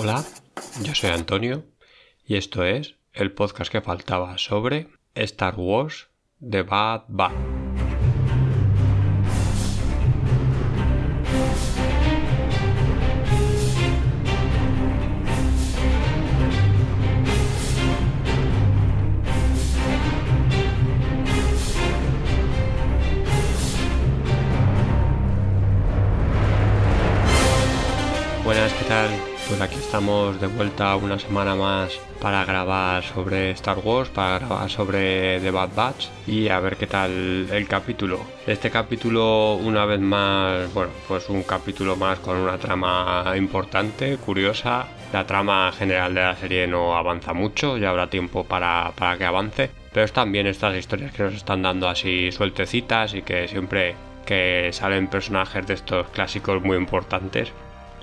Hola, yo soy Antonio y esto es el podcast que faltaba sobre Star Wars The Bad Bad. Pues aquí estamos de vuelta una semana más para grabar sobre Star Wars, para grabar sobre The Bad Batch y a ver qué tal el capítulo. Este capítulo, una vez más, bueno, pues un capítulo más con una trama importante, curiosa. La trama general de la serie no avanza mucho, ya habrá tiempo para, para que avance. Pero es también estas historias que nos están dando así sueltecitas y que siempre que salen personajes de estos clásicos muy importantes,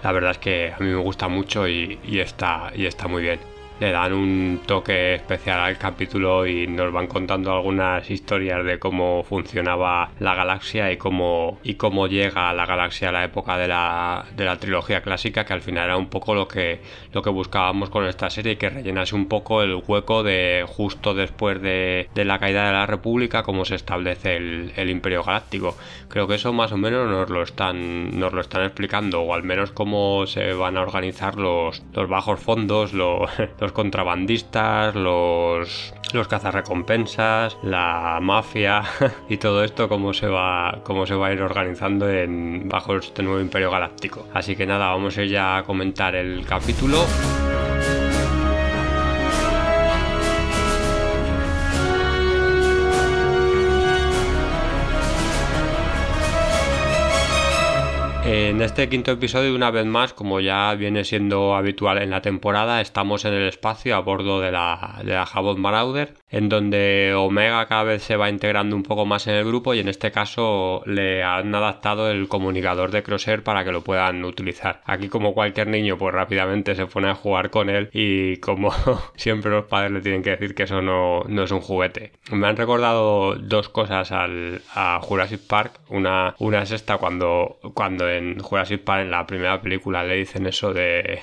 la verdad es que a mí me gusta mucho y, está, y está muy bien le dan un toque especial al capítulo y nos van contando algunas historias de cómo funcionaba la galaxia y cómo, y cómo llega la galaxia a la época de la, de la trilogía clásica, que al final era un poco lo que, lo que buscábamos con esta serie que rellenase un poco el hueco de justo después de, de la caída de la República, cómo se establece el, el, Imperio Galáctico. Creo que eso más o menos nos lo están, nos lo están explicando, o al menos cómo se van a organizar los, los bajos fondos, los los contrabandistas, los, los cazarrecompensas, la mafia y todo esto cómo se va cómo se va a ir organizando en bajo este nuevo imperio galáctico. Así que nada, vamos a ir ya a comentar el capítulo. En este quinto episodio, una vez más, como ya viene siendo habitual en la temporada, estamos en el espacio a bordo de la, de la Jabot Marauder, en donde Omega cada vez se va integrando un poco más en el grupo y en este caso le han adaptado el comunicador de Crosshair para que lo puedan utilizar. Aquí como cualquier niño pues rápidamente se pone a jugar con él y como siempre los padres le tienen que decir que eso no, no es un juguete. Me han recordado dos cosas al, a Jurassic Park. Una, una es esta cuando, cuando en Jurassic Park, en la primera película, le dicen eso de,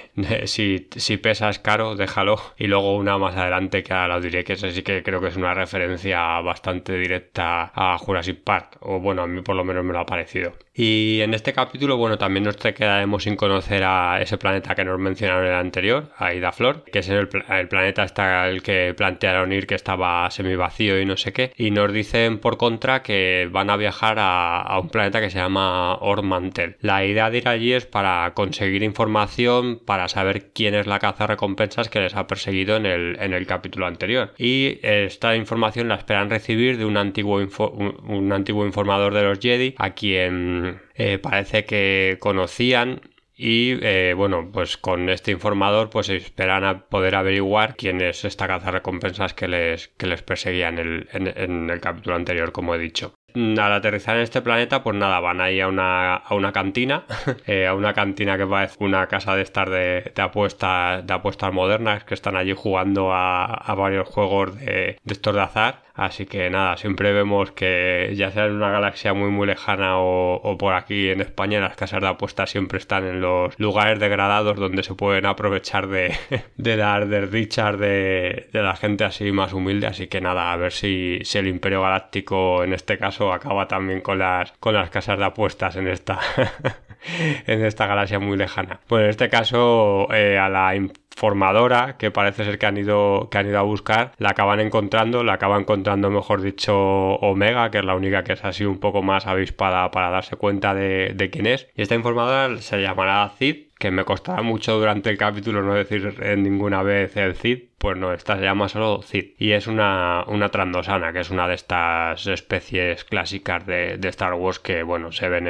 si, si, pesas caro, déjalo. Y luego una más adelante que ahora lo diré, que sí que creo que es una referencia bastante directa a Jurassic Park. O bueno, a mí por lo menos me lo ha parecido. Y en este capítulo, bueno, también nos quedaremos sin conocer a ese planeta que nos mencionaron en el anterior, a Ida Flor, que es el, el planeta hasta el que plantearon ir que estaba semi vacío y no sé qué. Y nos dicen por contra que van a viajar a, a un planeta que se llama Ormantel. La idea de ir allí es para conseguir información, para saber quién es la caza recompensas que les ha perseguido en el, en el capítulo anterior. Y esta información la esperan recibir de un antiguo, un antiguo informador de los Jedi, a quien eh, parece que conocían y eh, bueno, pues con este informador pues esperan a poder averiguar quién es esta caza recompensas que les, que les perseguía en el, en, en el capítulo anterior, como he dicho al aterrizar en este planeta, pues nada, van ahí a una, a una cantina, eh, a una cantina que parece una casa de estar de, de, apuestas, de apuestas modernas, que están allí jugando a, a varios juegos de, de, estos de azar. Así que nada, siempre vemos que ya sea en una galaxia muy muy lejana o, por aquí en España, las casas de apuestas siempre están en los lugares degradados donde se pueden aprovechar de, de las desdichas de, de la gente así más humilde. Así que nada, a ver si, si el Imperio Galáctico en este caso acaba también con las, con las casas de apuestas en esta, en esta galaxia muy lejana. Bueno, en este caso, eh, a la formadora que parece ser que han ido que han ido a buscar la acaban encontrando la acaba encontrando mejor dicho Omega que es la única que es así un poco más avispada para darse cuenta de, de quién es. Y esta informadora se llamará Cid que me costará mucho durante el capítulo no decir ninguna vez el Cid, pues no, esta se llama solo Cid. Y es una, una trandosana, que es una de estas especies clásicas de, Star Wars que, bueno, se ven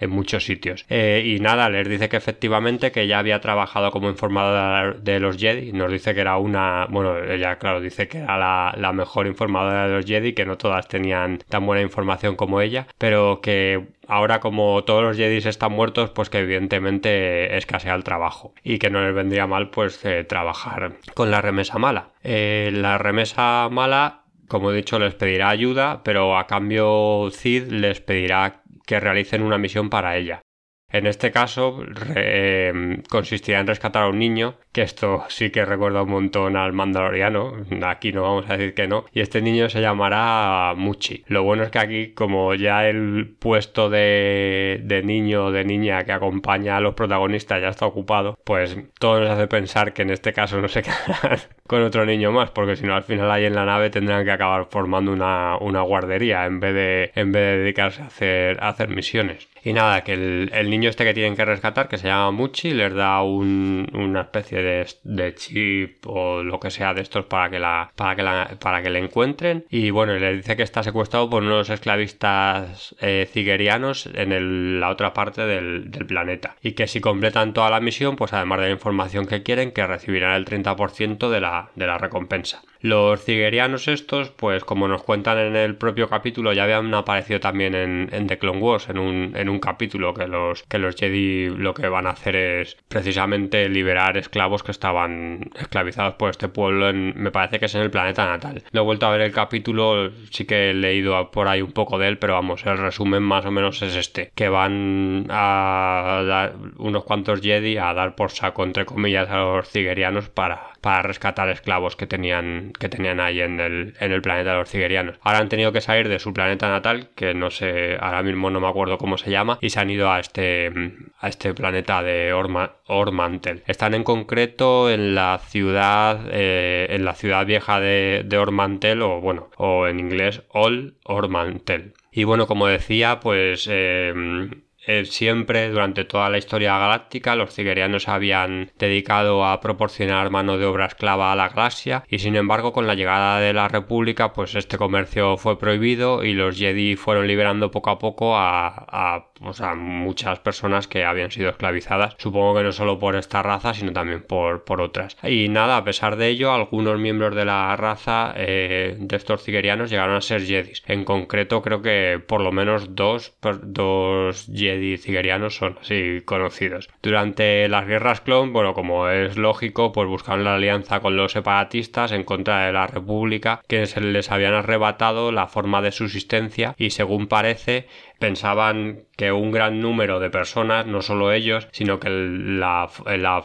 en, muchos sitios. Eh, y nada, les dice que efectivamente que ya había trabajado como informadora de los Jedi. Nos dice que era una, bueno, ella, claro, dice que era la, la mejor informadora de los Jedi, que no todas tenían tan buena información como ella, pero que ahora como todos los Jedi están muertos, pues que evidentemente escasea el trabajo y que no les vendría mal pues eh, trabajar con la remesa mala. Eh, la remesa mala, como he dicho, les pedirá ayuda, pero a cambio Cid les pedirá que realicen una misión para ella. En este caso re, consistirá en rescatar a un niño, que esto sí que recuerda un montón al Mandaloriano, aquí no vamos a decir que no, y este niño se llamará Muchi. Lo bueno es que aquí como ya el puesto de, niño o de niña que acompaña a los protagonistas ya está ocupado, pues todo nos hace pensar que en este caso no se quedarán con otro niño más, porque si no al final ahí en la nave tendrán que acabar formando una, guardería en vez de, en vez de dedicarse a hacer misiones. Y nada, que el, niño este que tienen que rescatar, que se llama Muchi, les da una especie de, chip o lo que sea de estos para que la, para que la, para que le encuentren. Y bueno, le dice que está secuestrado por unos esclavistas eh, en la otra parte del, planeta. Y que si completan toda la misión, pues además de la información que quieren, que recibirán el 30% de la, de la recompensa. Los ciguerianos estos, pues como nos cuentan en el propio capítulo, ya habían aparecido también en, The Clone Wars, en un, un capítulo que los, que los Jedi lo que van a hacer es precisamente liberar esclavos que estaban esclavizados por este pueblo, en, me parece que es en el planeta natal. No he vuelto a ver el capítulo, sí que he leído por ahí un poco de él, pero vamos, el resumen más o menos es este, que van a dar unos cuantos Jedi a dar por saco, entre comillas, a los ciguerianos para, para rescatar esclavos que tenían, que tenían ahí en el, en el planeta de los ciguerianos. Ahora han tenido que salir de su planeta natal, que no sé, ahora mismo no me acuerdo cómo se llama, y se han ido a este, a este planeta de Ormantel. Están en concreto en la ciudad, eh, en la ciudad vieja de, de Ormantel, o bueno, o en inglés All Ormantel. Y bueno, como decía, pues eh, eh, siempre durante toda la historia galáctica los ciguerianos habían dedicado a proporcionar mano de obra esclava a la galaxia y sin embargo con la llegada de la República pues este comercio fue prohibido y los Jedi fueron liberando poco a poco a, muchas personas que habían sido esclavizadas supongo que no solo por esta raza sino también por, otras. Y nada a pesar de ello algunos miembros de la raza eh, de estos ciguerianos llegaron a ser Jedi en concreto creo que por lo menos dos, dos Jedi y ciguerianos son así conocidos. Durante las guerras clon, bueno, como es lógico, pues buscaron la alianza con los separatistas en contra de la República, que se les habían arrebatado la forma de subsistencia y según parece pensaban que un gran número de personas, no solo ellos, sino que la,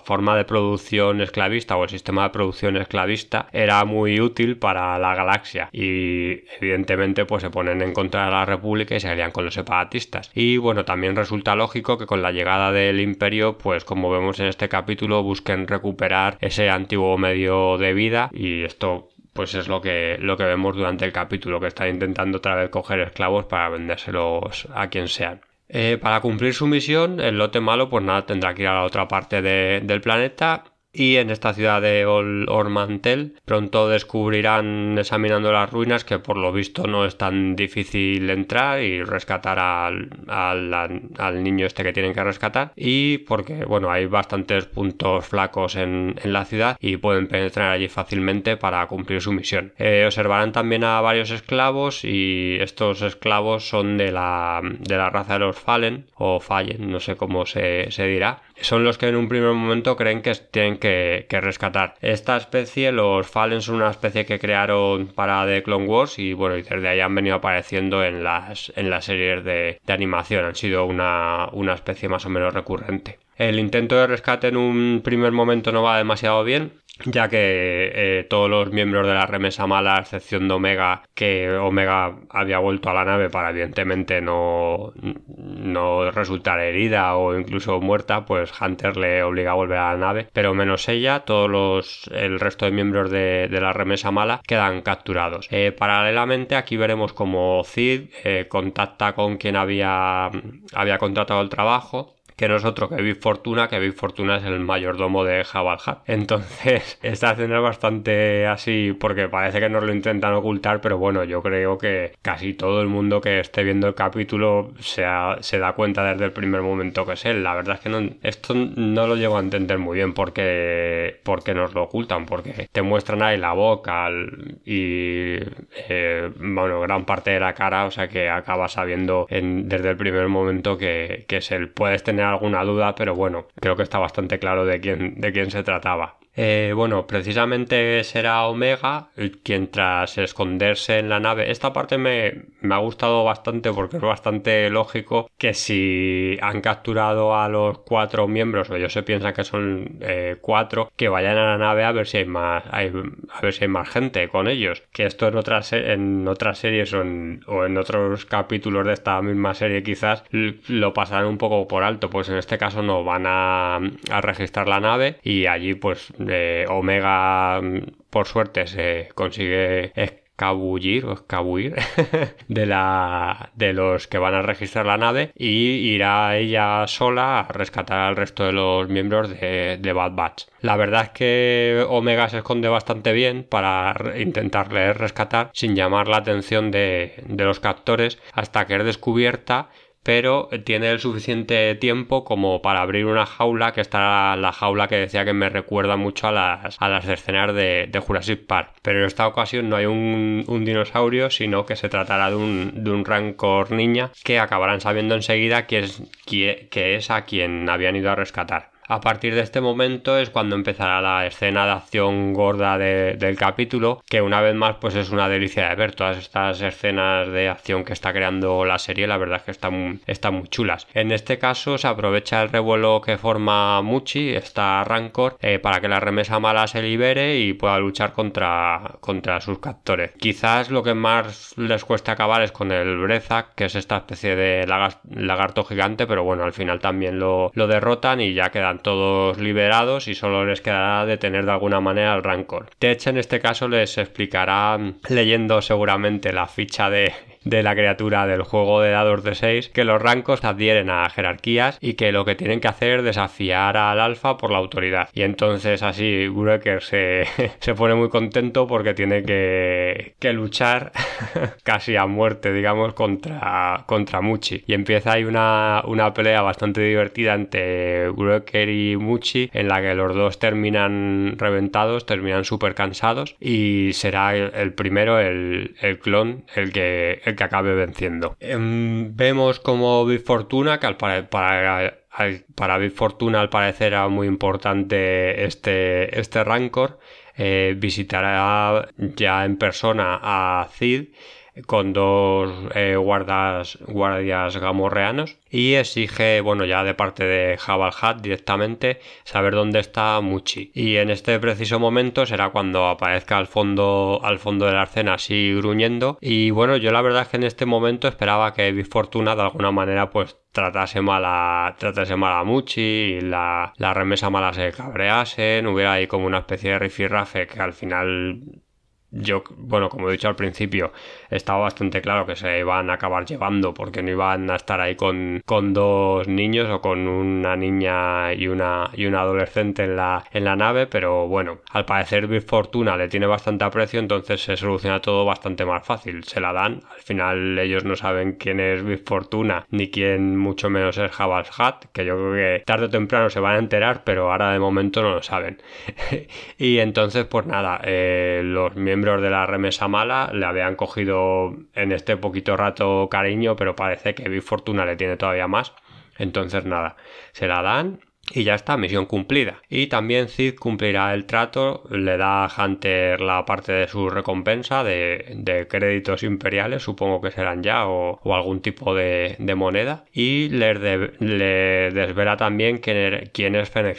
forma de producción esclavista o el sistema de producción esclavista era muy útil para la galaxia y evidentemente pues se ponen en contra de la república y se alían con los separatistas y bueno también resulta lógico que con la llegada del imperio pues como vemos en este capítulo busquen recuperar ese antiguo medio de vida y esto pues es lo que, lo que vemos durante el capítulo, que está intentando otra vez coger esclavos para vendérselos a quien sean. Eh, para cumplir su misión, el lote malo, pues nada, tendrá que ir a la otra parte del planeta y en esta ciudad de Ormantel pronto descubrirán examinando las ruinas que por lo visto no es tan difícil entrar y rescatar al, niño este que tienen que rescatar. Y porque bueno hay bastantes puntos flacos en, la ciudad y pueden penetrar allí fácilmente para cumplir su misión. Eh, observarán también a varios esclavos y estos esclavos son de la, raza de los Fallen o Fallen no sé cómo se dirá son los que en un primer momento creen que tienen que, rescatar. Esta especie, los Fallen, son una especie que crearon para The Clone Wars y bueno, y desde ahí han venido apareciendo en las, en las series de, de animación. Han sido una, una especie más o menos recurrente. El intento de rescate en un primer momento no va demasiado bien, ya que eh, todos los miembros de la remesa mala, a excepción de Omega, que Omega había vuelto a la nave para evidentemente no, no resultar herida o incluso muerta, pues Hunter le obliga a volver a la nave, pero menos ella, todos los, el resto de miembros de, la remesa mala quedan capturados. Eh, paralelamente aquí veremos como Cid eh, contacta con quien había, había contratado el trabajo que no es otro que Big Fortuna, que Big Fortuna es el mayordomo de Jabal Entonces, esta escena es bastante así porque parece que nos lo intentan ocultar, pero bueno, yo creo que casi todo el mundo que esté viendo el capítulo se, da cuenta desde el primer momento que es él. La verdad es que no, esto no lo llego a entender muy bien porque, porque nos lo ocultan, porque te muestran ahí la boca y, eh, bueno, gran parte de la cara, o sea que acabas sabiendo desde el primer momento que, que es él. Puedes tener alguna duda, pero bueno, creo que está bastante claro de quién, de quién se trataba. Eh, bueno, precisamente será Omega quien tras esconderse en la nave. Esta parte me, me, ha gustado bastante porque es bastante lógico que si han capturado a los cuatro miembros, o ellos se piensan que son eh, cuatro, que vayan a la nave a ver si hay más, a ver si hay más gente con ellos. Que esto en otras, en otras series o en, o en otros capítulos de esta misma serie quizás lo pasarán un poco por alto. Pues en este caso no van a, a registrar la nave y allí pues Omega, mm, por suerte, se consigue escabullir o escabullir de la de los que van a registrar la nave y irá ella sola a rescatar al resto de los miembros de, de, Bad Batch. La verdad es que Omega se esconde bastante bien para intentarle rescatar sin llamar la atención de, de los captores hasta que es descubierta pero tiene el suficiente tiempo como para abrir una jaula que está la jaula que decía que me recuerda mucho a las, a las escenas de, Jurassic Park. Pero en esta ocasión no hay un, dinosaurio, sino que se tratará de un, de un, rancor niña que acabarán sabiendo enseguida que es, que es a quien habían ido a rescatar. A partir de este momento es cuando empezará la escena de acción gorda del capítulo, que una vez más pues es una delicia de ver todas estas escenas de acción que está creando la serie, la verdad es que están, muy chulas. En este caso se aprovecha el revuelo que forma Muchi, esta Rancor, eh, para que la remesa mala se libere y pueda luchar contra, contra sus captores. Quizás lo que más les cuesta acabar es con el Brezak, que es esta especie de lagarto gigante, pero bueno, al final también lo, lo derrotan y ya todos liberados y solo les quedará detener de alguna manera al Rancor. Tech en este caso les explicará, leyendo seguramente la ficha de de la criatura del juego de dados de 6 que los rancos adhieren a jerarquías y que lo que tienen que hacer es desafiar al alfa por la autoridad. Y entonces así Breaker se, se pone muy contento porque tiene que, que luchar casi a muerte, digamos, contra, contra Muchi. Y empieza ahí una, una pelea bastante divertida entre Breaker y Muchi en la que los dos terminan reventados, terminan súper cansados y será el, primero, el, el, clon, el que, que acabe venciendo. Em, vemos como Big Fortuna, que al para, para Big Fortuna al parecer era muy importante este, este Rancor, eh, visitará ya en persona a Cid con dos eh, guardas, guardias gamorreanos y exige, bueno, ya de parte de Jabal Hat directamente, saber dónde está Muchi. Y en este preciso momento será cuando aparezca al fondo, al fondo de la escena así gruñendo. Y bueno, yo la verdad es que en este momento esperaba que Big Fortuna de alguna manera pues tratase mal a, tratase mal a Muchi y la, la remesa mala se cabreasen, hubiera ahí como una especie de rifirrafe que al final yo, bueno, como he dicho al principio, estaba bastante claro que se iban a acabar llevando porque no iban a estar ahí con, con dos niños o con una niña y una, y una adolescente en la, en la nave, pero bueno, al parecer Big Fortuna le tiene bastante aprecio, entonces se soluciona todo bastante más fácil. Se la dan, al final ellos no saben quién es Big Fortuna ni quién mucho menos es Jabal Hat, que yo creo que tarde o temprano se van a enterar, pero ahora de momento no lo saben. y entonces, pues nada, eh, los miembros de la remesa mala le habían cogido en este poquito rato cariño, pero parece que Big Fortuna le tiene todavía más. Entonces nada, se la dan y ya está, misión cumplida. Y también Cid cumplirá el trato, le da a Hunter la parte de su recompensa de, créditos imperiales, supongo que serán ya, o, algún tipo de, moneda. Y le, le desvela también quién, quién es Fennec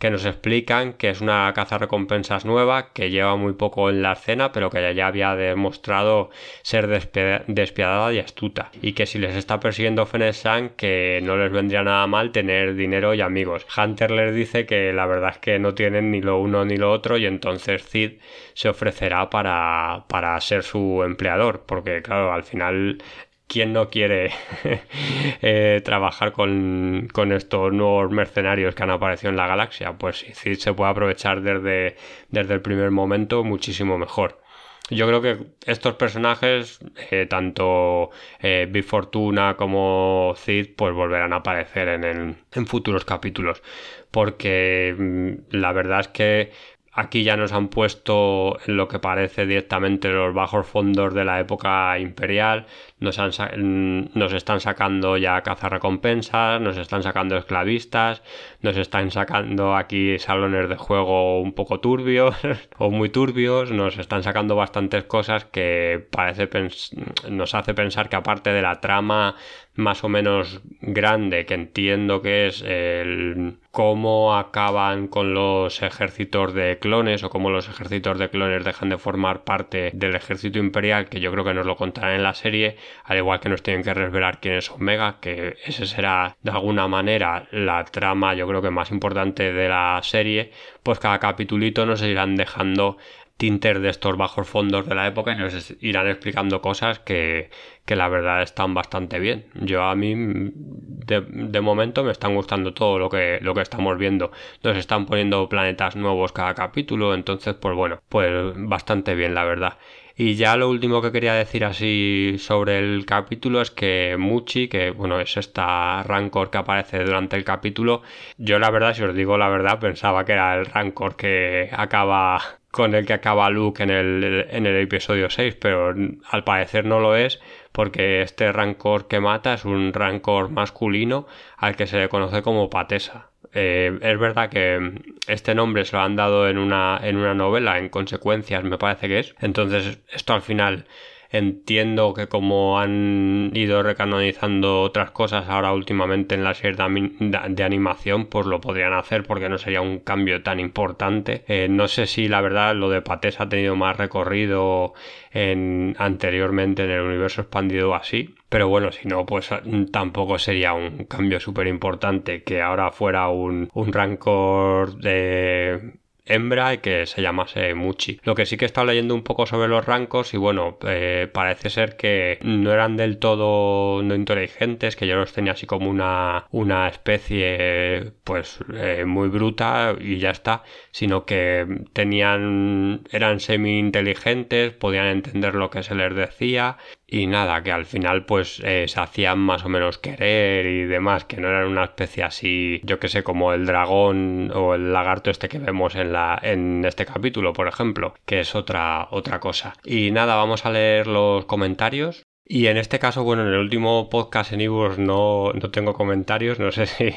que nos explican que es una caza recompensas nueva que lleva muy poco en la escena pero que ya había demostrado ser despiadada y astuta y que si les está persiguiendo Fennec que no les vendría nada mal tener dinero y amigos. Hunter les dice que la verdad es que no tienen ni lo uno ni lo otro y entonces Cid se ofrecerá para, para ser su empleador porque claro al final ¿quién no quiere eh, trabajar con, estos nuevos mercenarios que han aparecido en la galaxia? Pues si se puede aprovechar desde, desde el primer momento, muchísimo mejor. Yo creo que estos personajes, eh, tanto eh, Big Fortuna como Cid, pues volverán a aparecer en, en futuros capítulos. Porque mm, la verdad es que Aquí ya nos han puesto en lo que parece directamente los bajos fondos de la época imperial. Nos, están sacando ya cazarrecompensas, nos están sacando esclavistas, nos están sacando aquí salones de juego un poco turbios o muy turbios, nos están sacando bastantes cosas que parece nos hace pensar que aparte de la trama más o menos grande que entiendo que es el cómo acaban con los ejércitos de clones o cómo los ejércitos de clones dejan de formar parte del ejército imperial que yo creo que nos lo contarán en la serie al igual que nos tienen que revelar quién es Omega que ese será de alguna manera la trama yo creo que más importante de la serie pues cada capitulito nos irán dejando tinter de estos bajos fondos de la época y nos irán explicando cosas que, que la verdad están bastante bien. Yo a mí de, de, momento me están gustando todo lo que, lo que estamos viendo. Nos están poniendo planetas nuevos cada capítulo, entonces pues bueno, pues bastante bien la verdad. Y ya lo último que quería decir así sobre el capítulo es que Muchi, que bueno, es esta Rancor que aparece durante el capítulo, yo la verdad, si os digo la verdad, pensaba que era el Rancor que acaba con el que acaba Luke en el, en el episodio 6, pero al parecer no lo es porque este rancor que mata es un rancor masculino al que se le conoce como Patesa. Eh, es verdad que este nombre se lo han dado en una, en una novela, en consecuencias me parece que es. Entonces esto al final Entiendo que como han ido recanonizando otras cosas ahora últimamente en la serie de, animación, pues lo podrían hacer porque no sería un cambio tan importante. Eh, no sé si la verdad lo de Patés ha tenido más recorrido en, anteriormente en el universo expandido así. Pero bueno, si no, pues tampoco sería un cambio súper importante que ahora fuera un, un rancor de hembra y que se llamase Muchi. Lo que sí que he estado leyendo un poco sobre los rancos y bueno, eh, parece ser que no eran del todo no inteligentes, que yo los tenía así como una, una especie pues eh, muy bruta y ya está, sino que tenían eran semi inteligentes, podían entender lo que se les decía y nada, que al final pues eh, se hacían más o menos querer y demás, que no eran una especie así, yo que sé, como el dragón o el lagarto este que vemos en la en este capítulo, por ejemplo, que es otra otra cosa. Y nada, vamos a leer los comentarios. Y en este caso, bueno, en el último podcast en Ibus no, no tengo comentarios, no sé si,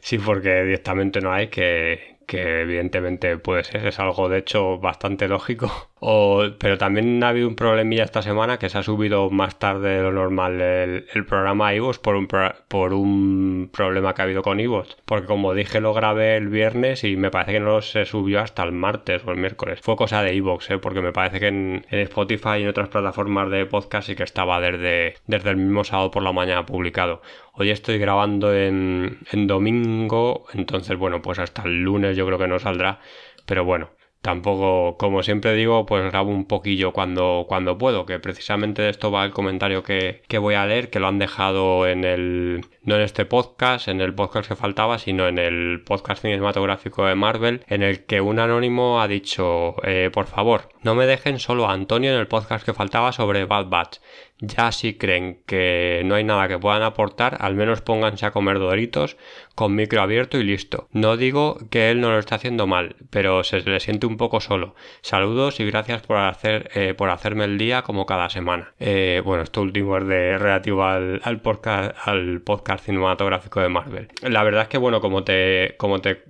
si porque directamente no hay, que, que evidentemente puede ser, es algo de hecho bastante lógico. O, pero también ha habido un problemilla esta semana que se ha subido más tarde de lo normal el, programa iVoox por un, por un problema que ha habido con iVoox. Porque como dije lo grabé el viernes y me parece que no se subió hasta el martes o el miércoles. Fue cosa de iVoox, ¿eh? porque me parece que en, Spotify y en otras plataformas de podcast sí que estaba desde, desde el mismo sábado por la mañana publicado. Hoy estoy grabando en, en domingo, entonces bueno, pues hasta el lunes yo creo que no saldrá. Pero bueno, tampoco, como siempre digo, pues grabo un poquillo cuando, cuando puedo, que precisamente de esto va el comentario que, que, voy a leer, que lo han dejado en el, no en este podcast, en el podcast que faltaba, sino en el podcast cinematográfico de Marvel, en el que un anónimo ha dicho, eh, por favor, no me dejen solo a Antonio en el podcast que faltaba sobre Bad Batch ya si creen que no hay nada que puedan aportar, al menos pónganse a comer doritos con micro abierto y listo. No digo que él no lo esté haciendo mal, pero se le siente un poco solo. Saludos y gracias por hacer eh, por hacerme el día como cada semana. Eh, bueno, esto último es de relativo al, al podcast cinematográfico de Marvel. La verdad es que bueno, como te como te,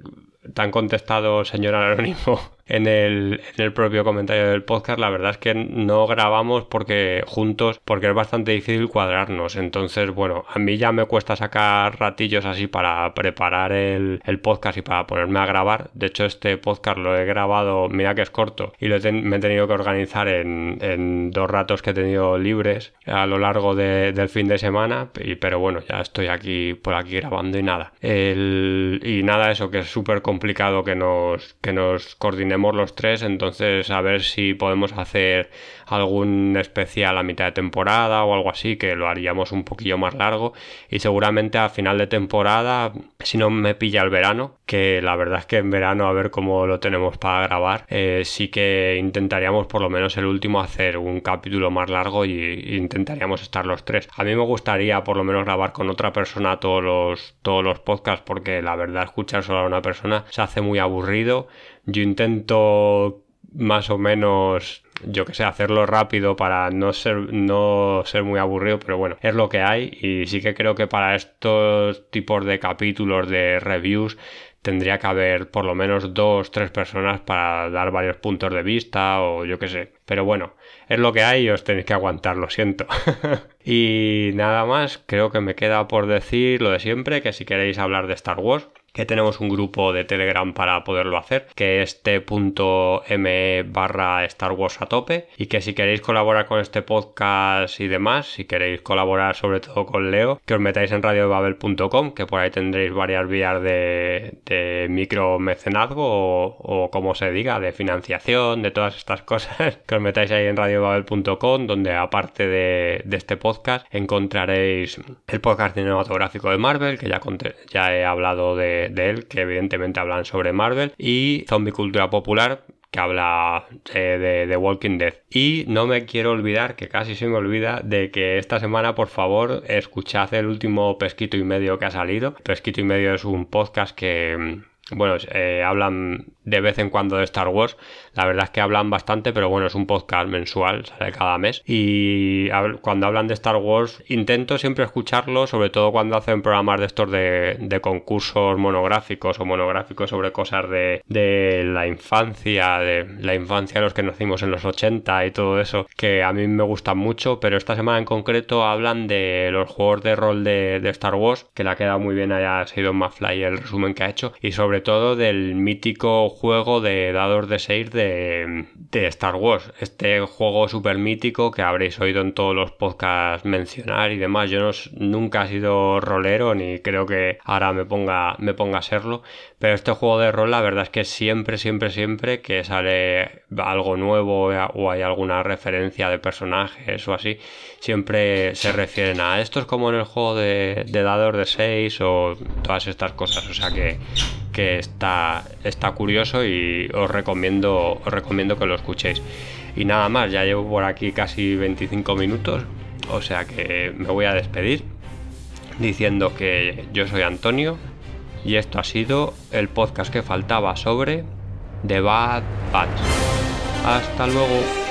te han contestado señor anónimo en el, en el propio comentario del podcast, la verdad es que no grabamos porque juntos, porque es bastante difícil cuadrarnos. Entonces, bueno, a mí ya me cuesta sacar ratillos así para preparar el, el podcast y para ponerme a grabar. De hecho, este podcast lo he grabado, mira que es corto, y lo me he tenido que organizar en, en, dos ratos que he tenido libres a lo largo de, del fin de semana. Y, pero bueno, ya estoy aquí por aquí grabando y nada. El, y nada, eso que es súper complicado que nos, que nos coordinemos los tres, entonces a ver si podemos hacer algún especial a mitad de temporada o algo así, que lo haríamos un poquillo más largo y seguramente a final de temporada, si no me pilla el verano, que la verdad es que en verano a ver cómo lo tenemos para grabar, eh, sí que intentaríamos por lo menos el último hacer un capítulo más largo y, intentaríamos estar los tres. A mí me gustaría por lo menos grabar con otra persona todos los, todos los podcasts porque la verdad escuchar solo a una persona se hace muy aburrido yo intento más o menos yo que sé, hacerlo rápido para no ser, no ser muy aburrido, pero bueno, es lo que hay y sí que creo que para estos tipos de capítulos de reviews tendría que haber por lo menos dos, tres personas para dar varios puntos de vista o yo qué sé. Pero bueno, es lo que hay y os tenéis que aguantar, lo siento. y nada más, creo que me queda por decir lo de siempre, que si queréis hablar de Star Wars, que tenemos un grupo de Telegram para poderlo hacer, que es t.me barra Star Wars a tope, y que si queréis colaborar con este podcast y demás, si queréis colaborar sobre todo con Leo, que os metáis en radiobabel.com, que por ahí tendréis varias vías de, micro mecenazgo o, como se diga, de financiación, de todas estas cosas, que os metáis ahí en radiobabel.com, donde aparte de, de, este podcast encontraréis el podcast cinematográfico de Marvel, que ya, ya he hablado de de, él, que evidentemente hablan sobre Marvel, y Zombie Cultura Popular, que habla de, de, Walking Dead. Y no me quiero olvidar, que casi se me olvida, de que esta semana, por favor, escuchad el último Pesquito y Medio que ha salido. Pesquito y Medio es un podcast que, bueno, eh, hablan de vez en cuando de Star Wars. La verdad es que hablan bastante, pero bueno, es un podcast mensual, sale cada mes. Y cuando hablan de Star Wars, intento siempre escucharlo, sobre todo cuando hacen programas de estos de, concursos monográficos o monográficos sobre cosas de, de, la infancia, de la infancia de los que nacimos en los 80 y todo eso, que a mí me gustan mucho, pero esta semana en concreto hablan de los juegos de rol de, Star Wars, que le ha quedado muy bien, haya sido Mafly el resumen que ha hecho, y sobre todo del mítico juego de dados de 6 de, Star Wars. Este juego súper mítico que habréis oído en todos los podcasts mencionar y demás. Yo no, nunca he sido rolero ni creo que ahora me ponga, me ponga a serlo. Pero este juego de rol, la verdad es que siempre, siempre, siempre que sale algo nuevo o hay alguna referencia de personajes o así, siempre se refieren a esto es como en el juego de, de dados de 6 o todas estas cosas. O sea que, que está, está curioso y os recomiendo, os recomiendo que lo escuchéis. Y nada más, ya llevo por aquí casi 25 minutos, o sea que me voy a despedir diciendo que yo soy Antonio y esto ha sido el podcast que faltaba sobre The Bad Batch. Hasta luego.